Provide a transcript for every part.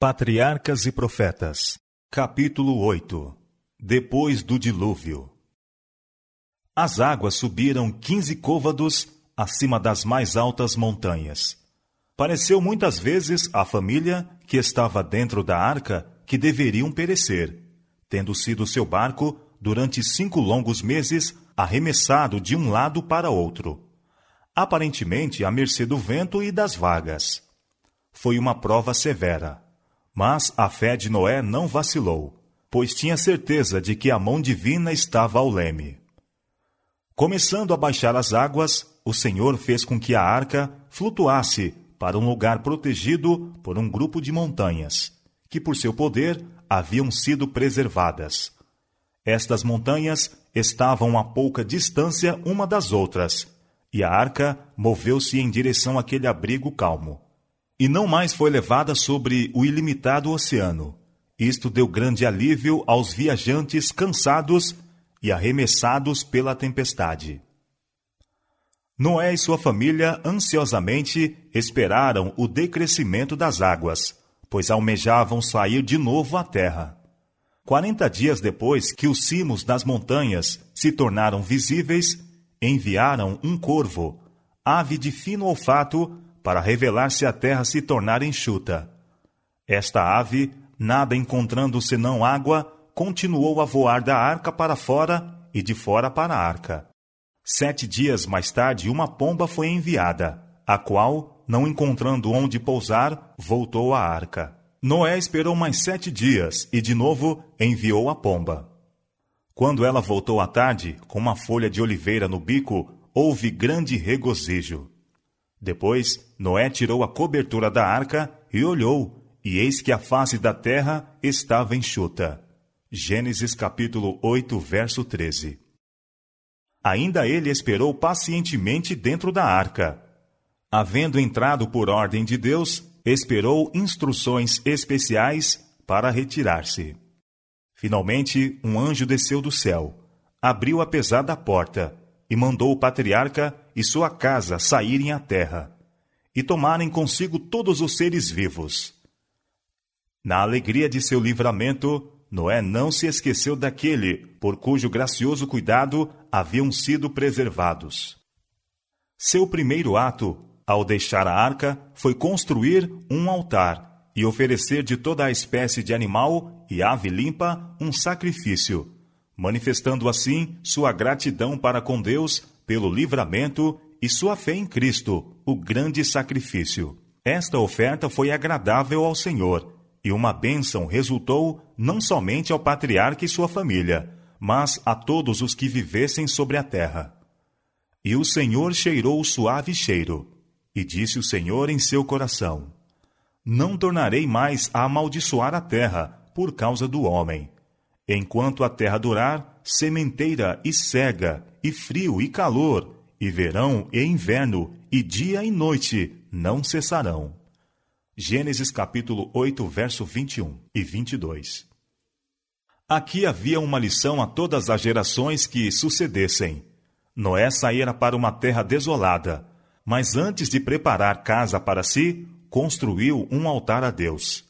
Patriarcas e Profetas, capítulo 8 Depois do dilúvio. As águas subiram quinze côvados acima das mais altas montanhas. Pareceu muitas vezes à família que estava dentro da arca que deveriam perecer, tendo sido seu barco, durante cinco longos meses, arremessado de um lado para outro, aparentemente à mercê do vento e das vagas. Foi uma prova severa. Mas a fé de Noé não vacilou, pois tinha certeza de que a mão divina estava ao leme. Começando a baixar as águas, o Senhor fez com que a arca flutuasse para um lugar protegido por um grupo de montanhas, que por seu poder haviam sido preservadas. Estas montanhas estavam a pouca distância uma das outras, e a arca moveu-se em direção àquele abrigo calmo e não mais foi levada sobre o ilimitado oceano. Isto deu grande alívio aos viajantes cansados e arremessados pela tempestade. Noé e sua família ansiosamente esperaram o decrescimento das águas, pois almejavam sair de novo à terra. Quarenta dias depois que os cimos das montanhas se tornaram visíveis, enviaram um corvo, ave de fino olfato, para revelar se a terra se tornar enxuta. Esta ave, nada encontrando senão água, continuou a voar da arca para fora e de fora para a arca. Sete dias mais tarde, uma pomba foi enviada, a qual, não encontrando onde pousar, voltou à arca. Noé esperou mais sete dias e, de novo, enviou a pomba. Quando ela voltou à tarde, com uma folha de oliveira no bico, houve grande regozijo. Depois, Noé tirou a cobertura da arca e olhou, e eis que a face da terra estava enxuta. Gênesis capítulo 8, verso 13. Ainda ele esperou pacientemente dentro da arca. Havendo entrado por ordem de Deus, esperou instruções especiais para retirar-se. Finalmente, um anjo desceu do céu, abriu a pesada porta e mandou o patriarca e sua casa saírem à terra, e tomarem consigo todos os seres vivos. Na alegria de seu livramento, Noé não se esqueceu daquele por cujo gracioso cuidado haviam sido preservados. Seu primeiro ato, ao deixar a arca, foi construir um altar e oferecer de toda a espécie de animal e ave limpa um sacrifício manifestando assim sua gratidão para com Deus pelo livramento e sua fé em Cristo, o grande sacrifício. Esta oferta foi agradável ao Senhor, e uma bênção resultou não somente ao patriarca e sua família, mas a todos os que vivessem sobre a terra. E o Senhor cheirou o suave cheiro, e disse o Senhor em seu coração: Não tornarei mais a amaldiçoar a terra por causa do homem Enquanto a terra durar, sementeira e cega, e frio e calor, e verão e inverno, e dia e noite não cessarão. Gênesis capítulo 8, verso 21 e 22. Aqui havia uma lição a todas as gerações que sucedessem. Noé saíra para uma terra desolada, mas antes de preparar casa para si, construiu um altar a Deus.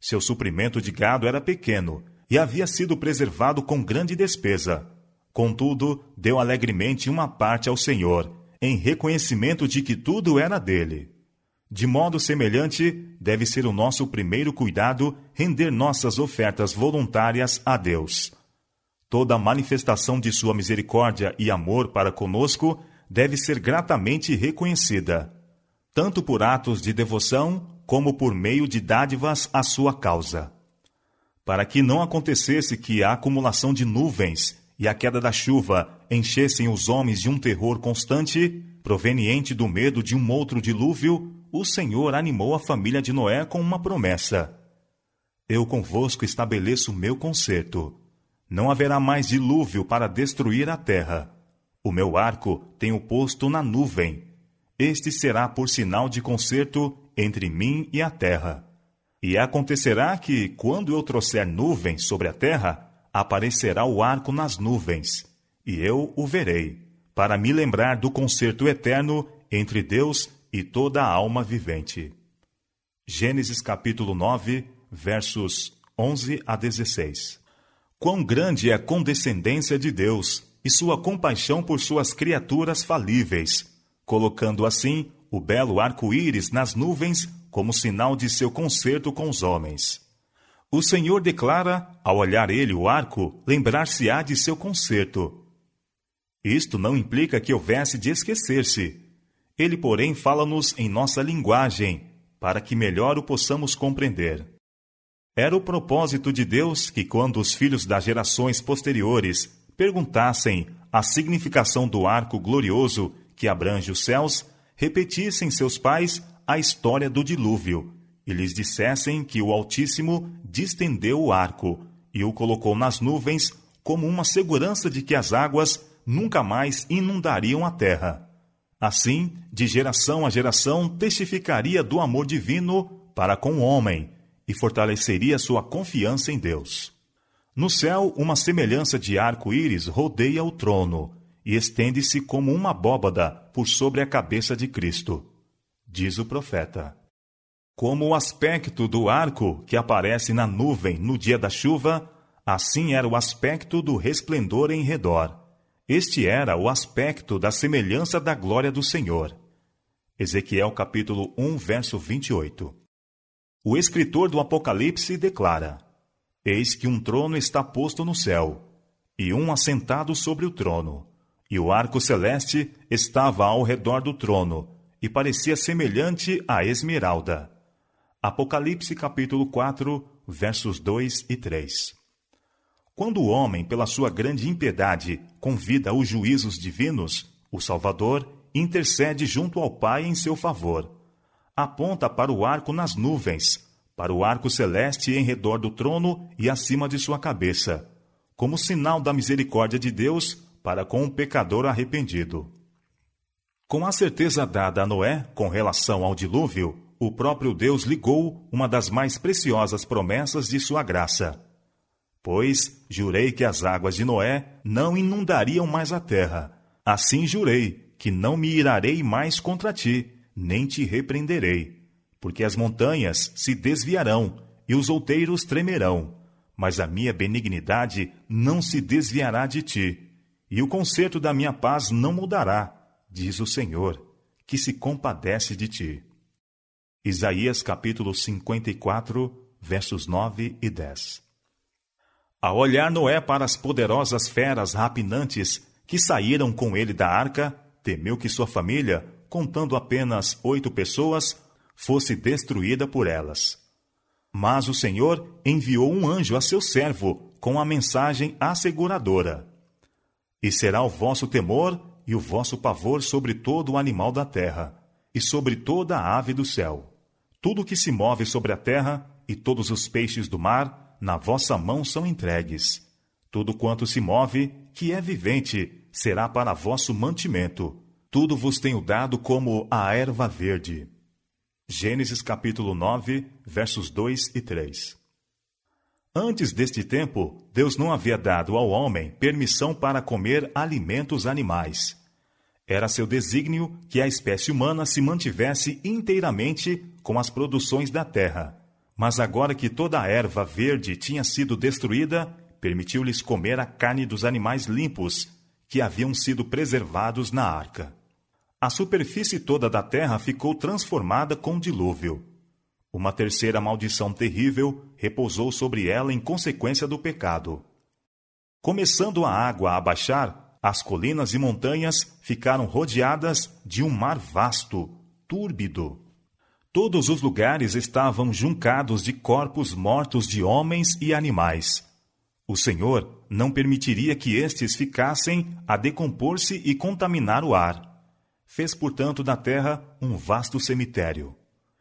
Seu suprimento de gado era pequeno, e havia sido preservado com grande despesa. Contudo, deu alegremente uma parte ao Senhor, em reconhecimento de que tudo era dele. De modo semelhante, deve ser o nosso primeiro cuidado render nossas ofertas voluntárias a Deus. Toda manifestação de sua misericórdia e amor para conosco deve ser gratamente reconhecida, tanto por atos de devoção como por meio de dádivas à sua causa para que não acontecesse que a acumulação de nuvens e a queda da chuva enchessem os homens de um terror constante, proveniente do medo de um outro dilúvio, o Senhor animou a família de Noé com uma promessa: Eu convosco estabeleço meu conserto. Não haverá mais dilúvio para destruir a terra. O meu arco tenho posto na nuvem. Este será por sinal de conserto entre mim e a terra. E acontecerá que, quando eu trouxer nuvens sobre a terra, aparecerá o arco nas nuvens, e eu o verei, para me lembrar do concerto eterno entre Deus e toda a alma vivente. Gênesis capítulo 9, versos 11 a 16. Quão grande é a condescendência de Deus e sua compaixão por suas criaturas falíveis, colocando assim o belo arco-íris nas nuvens como sinal de seu concerto com os homens. O Senhor declara, ao olhar ele o arco, lembrar-se-á de seu concerto. Isto não implica que houvesse de esquecer-se. Ele, porém, fala-nos em nossa linguagem, para que melhor o possamos compreender. Era o propósito de Deus que, quando os filhos das gerações posteriores perguntassem a significação do arco glorioso que abrange os céus, repetissem seus pais a história do dilúvio e lhes dissessem que o Altíssimo distendeu o arco e o colocou nas nuvens como uma segurança de que as águas nunca mais inundariam a terra. Assim, de geração a geração, testificaria do amor divino para com o homem e fortaleceria sua confiança em Deus. No céu, uma semelhança de arco-íris rodeia o trono e estende-se como uma abóbada por sobre a cabeça de Cristo. Diz o profeta. Como o aspecto do arco que aparece na nuvem no dia da chuva, assim era o aspecto do resplendor em redor. Este era o aspecto da semelhança da glória do Senhor. Ezequiel capítulo 1, verso 28. O escritor do Apocalipse declara: Eis que um trono está posto no céu, e um assentado sobre o trono e o arco celeste estava ao redor do trono e parecia semelhante à esmeralda. Apocalipse capítulo 4, versos 2 e 3. Quando o homem, pela sua grande impiedade, convida os juízos divinos, o Salvador intercede junto ao Pai em seu favor. Aponta para o arco nas nuvens, para o arco celeste em redor do trono e acima de sua cabeça, como sinal da misericórdia de Deus para com o pecador arrependido. Com a certeza dada a Noé com relação ao dilúvio, o próprio Deus ligou uma das mais preciosas promessas de sua graça. Pois jurei que as águas de Noé não inundariam mais a terra. Assim jurei que não me irarei mais contra ti, nem te repreenderei. Porque as montanhas se desviarão e os outeiros tremerão, mas a minha benignidade não se desviará de ti e o conserto da minha paz não mudará, diz o Senhor, que se compadece de ti. Isaías capítulo 54, versos 9 e 10. Ao olhar Noé para as poderosas feras rapinantes que saíram com ele da arca, temeu que sua família, contando apenas oito pessoas, fosse destruída por elas. Mas o Senhor enviou um anjo a seu servo com a mensagem asseguradora e será o vosso temor e o vosso pavor sobre todo o animal da terra, e sobre toda a ave do céu. Tudo que se move sobre a terra, e todos os peixes do mar, na vossa mão são entregues. Tudo quanto se move, que é vivente, será para vosso mantimento. Tudo vos tenho dado como a erva verde. Gênesis capítulo 9, versos 2 e 3. Antes deste tempo, Deus não havia dado ao homem permissão para comer alimentos animais. Era seu desígnio que a espécie humana se mantivesse inteiramente com as produções da terra. Mas agora que toda a erva verde tinha sido destruída, permitiu-lhes comer a carne dos animais limpos, que haviam sido preservados na arca. A superfície toda da terra ficou transformada com dilúvio. Uma terceira maldição terrível repousou sobre ela em consequência do pecado. Começando a água a baixar, as colinas e montanhas ficaram rodeadas de um mar vasto, túrbido. Todos os lugares estavam juncados de corpos mortos de homens e animais. O Senhor não permitiria que estes ficassem a decompor-se e contaminar o ar. Fez, portanto, da terra um vasto cemitério.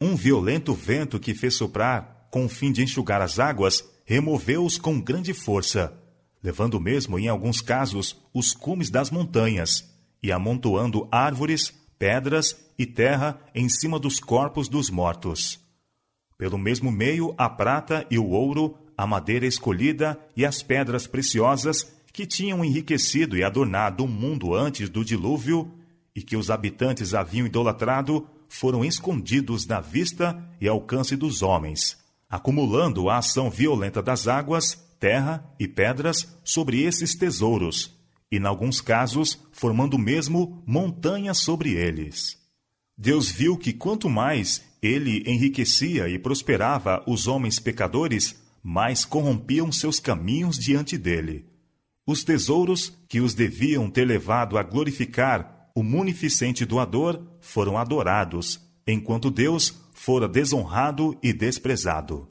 Um violento vento que fez soprar, com o fim de enxugar as águas, removeu-os com grande força, levando mesmo, em alguns casos, os cumes das montanhas e amontoando árvores, pedras e terra em cima dos corpos dos mortos. Pelo mesmo meio, a prata e o ouro, a madeira escolhida e as pedras preciosas que tinham enriquecido e adornado o mundo antes do dilúvio e que os habitantes haviam idolatrado foram escondidos da vista e alcance dos homens, acumulando a ação violenta das águas, terra e pedras sobre esses tesouros, e, em alguns casos, formando mesmo montanhas sobre eles. Deus viu que quanto mais ele enriquecia e prosperava os homens pecadores, mais corrompiam seus caminhos diante dele. Os tesouros que os deviam ter levado a glorificar o munificente doador foram adorados, enquanto Deus fora desonrado e desprezado.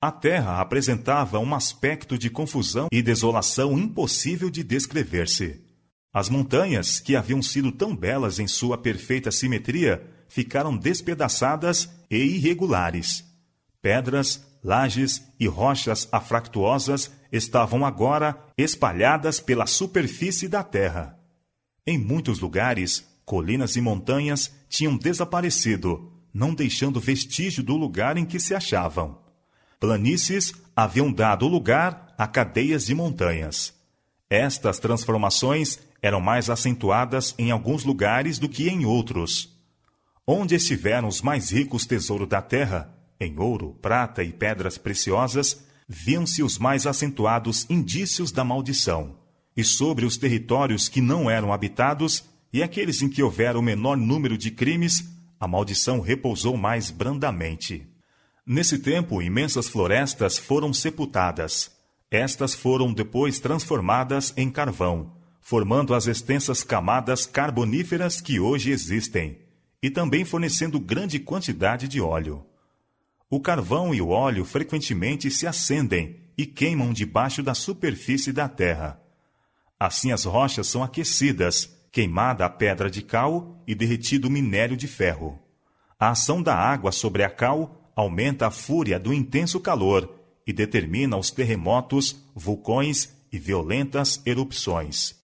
A terra apresentava um aspecto de confusão e desolação impossível de descrever-se. As montanhas, que haviam sido tão belas em sua perfeita simetria, ficaram despedaçadas e irregulares. Pedras, lajes e rochas afractuosas estavam agora espalhadas pela superfície da terra. Em muitos lugares, colinas e montanhas tinham desaparecido, não deixando vestígio do lugar em que se achavam. Planícies haviam dado lugar a cadeias de montanhas. Estas transformações eram mais acentuadas em alguns lugares do que em outros. Onde estiveram os mais ricos tesouros da terra, em ouro, prata e pedras preciosas, viam-se os mais acentuados indícios da maldição. E sobre os territórios que não eram habitados e aqueles em que houver o menor número de crimes, a maldição repousou mais brandamente. Nesse tempo, imensas florestas foram sepultadas. Estas foram depois transformadas em carvão, formando as extensas camadas carboníferas que hoje existem, e também fornecendo grande quantidade de óleo. O carvão e o óleo frequentemente se acendem e queimam debaixo da superfície da terra. Assim as rochas são aquecidas, queimada a pedra de cal e derretido o minério de ferro. A ação da água sobre a cal aumenta a fúria do intenso calor e determina os terremotos, vulcões e violentas erupções.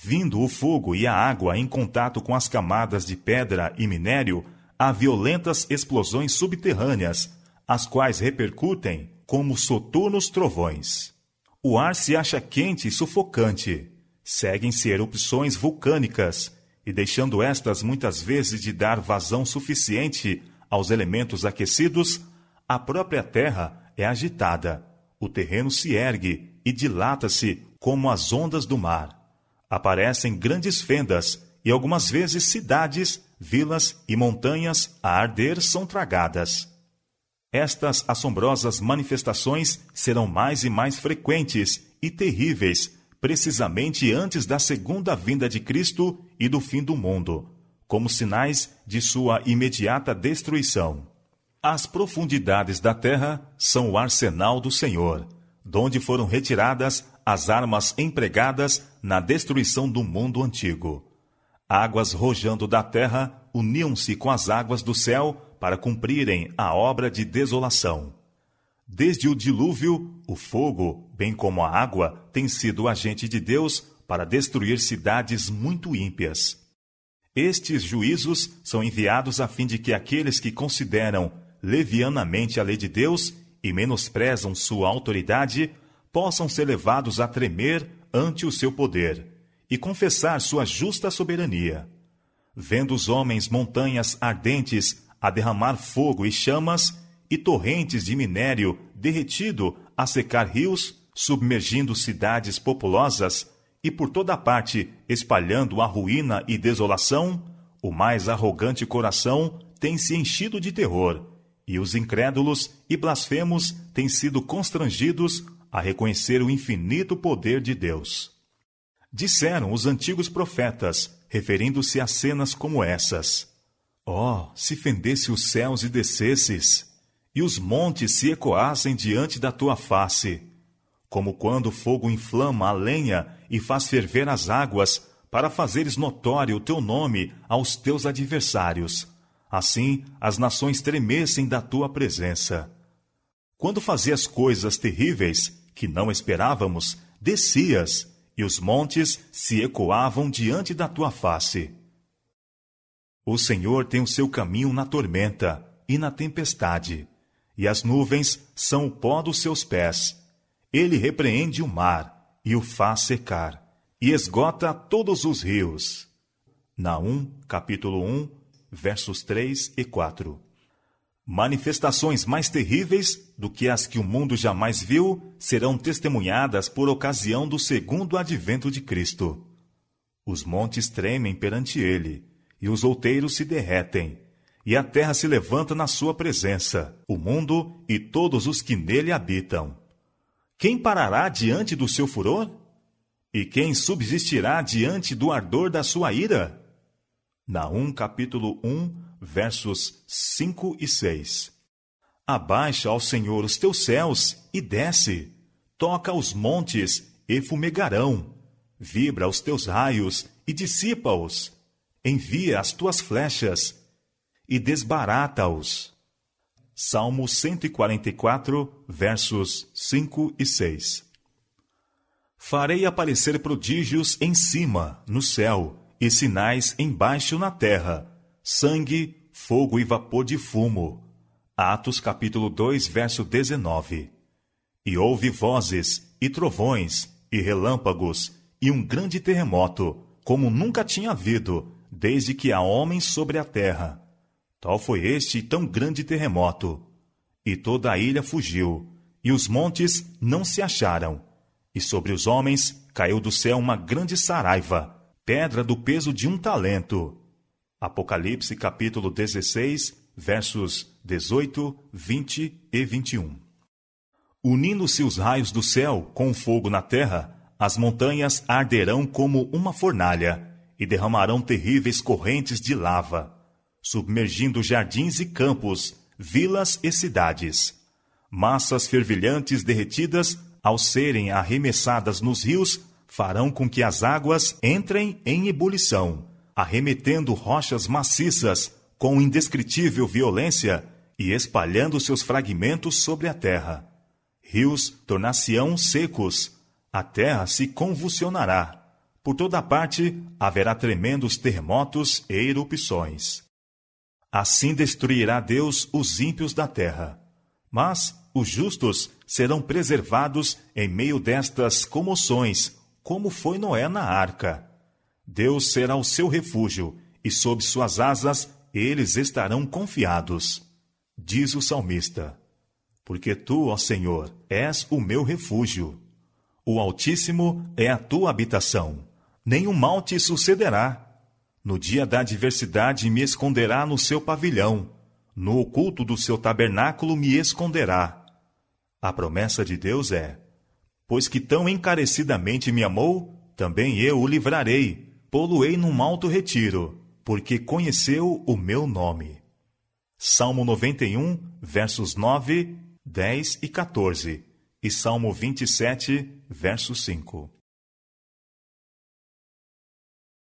Vindo o fogo e a água em contato com as camadas de pedra e minério, há violentas explosões subterrâneas, as quais repercutem como soturnos trovões. O ar se acha quente e sufocante. Seguem-se erupções vulcânicas, e deixando estas muitas vezes de dar vazão suficiente aos elementos aquecidos, a própria terra é agitada, o terreno se ergue e dilata-se como as ondas do mar. Aparecem grandes fendas e algumas vezes cidades vilas e montanhas a arder são tragadas. Estas assombrosas manifestações serão mais e mais frequentes e terríveis, precisamente antes da segunda vinda de Cristo e do fim do mundo, como sinais de sua imediata destruição. As profundidades da terra são o arsenal do Senhor, donde foram retiradas as armas empregadas na destruição do mundo antigo. Águas rojando da terra uniam-se com as águas do céu para cumprirem a obra de desolação. Desde o dilúvio, o fogo, bem como a água, tem sido agente de Deus para destruir cidades muito ímpias. Estes juízos são enviados a fim de que aqueles que consideram levianamente a lei de Deus e menosprezam sua autoridade possam ser levados a tremer ante o seu poder e confessar sua justa soberania. Vendo os homens montanhas ardentes a derramar fogo e chamas, e torrentes de minério derretido a secar rios, submergindo cidades populosas, e por toda parte espalhando a ruína e desolação, o mais arrogante coração tem se enchido de terror, e os incrédulos e blasfemos têm sido constrangidos a reconhecer o infinito poder de Deus. Disseram os antigos profetas, referindo-se a cenas como essas: Oh, se fendesse os céus e descesses, e os montes se ecoassem diante da tua face, como quando o fogo inflama a lenha e faz ferver as águas, para fazeres notório o teu nome aos teus adversários. Assim as nações tremessem da tua presença. Quando fazias coisas terríveis que não esperávamos, descias e os montes se ecoavam diante da tua face. O Senhor tem o seu caminho na tormenta e na tempestade, e as nuvens são o pó dos seus pés. Ele repreende o mar e o faz secar, e esgota todos os rios. Naum, capítulo 1, versos 3 e 4. Manifestações mais terríveis do que as que o mundo jamais viu serão testemunhadas por ocasião do segundo advento de Cristo. Os montes tremem perante ele, e os outeiros se derretem, e a terra se levanta na sua presença, o mundo e todos os que nele habitam. Quem parará diante do seu furor? E quem subsistirá diante do ardor da sua ira? Naum capítulo 1, versos 5 e 6. Abaixa ao Senhor os teus céus e desce. Toca os montes e fumegarão. Vibra os teus raios e dissipa-os. Envia as tuas flechas e desbarata-os. Salmo 144, versos 5 e 6. Farei aparecer prodígios em cima, no céu, e sinais embaixo na terra sangue, fogo e vapor de fumo. Atos capítulo 2, verso 19. E houve vozes, e trovões, e relâmpagos, e um grande terremoto, como nunca tinha havido, desde que há homens sobre a terra. Tal foi este tão grande terremoto. E toda a ilha fugiu, e os montes não se acharam. E sobre os homens caiu do céu uma grande saraiva, pedra do peso de um talento Apocalipse capítulo 16, versos 18, 20 e 21. Unindo-se os raios do céu com o fogo na terra, as montanhas arderão como uma fornalha e derramarão terríveis correntes de lava, submergindo jardins e campos, vilas e cidades. Massas fervilhantes derretidas, ao serem arremessadas nos rios, farão com que as águas entrem em ebulição arremetendo rochas maciças com indescritível violência e espalhando seus fragmentos sobre a terra. Rios tornar-se-ão secos, a terra se convulsionará. Por toda parte haverá tremendos terremotos e erupções. Assim destruirá Deus os ímpios da terra. Mas os justos serão preservados em meio destas comoções, como foi Noé na arca. Deus será o seu refúgio, e sob suas asas eles estarão confiados. Diz o salmista: Porque tu, ó Senhor, és o meu refúgio. O Altíssimo é a tua habitação. Nenhum mal te sucederá. No dia da adversidade me esconderá no seu pavilhão. No oculto do seu tabernáculo me esconderá. A promessa de Deus é: Pois que tão encarecidamente me amou, também eu o livrarei poluei num alto retiro, porque conheceu o meu nome. Salmo 91, versos 9, 10 e 14, e Salmo 27, verso 5.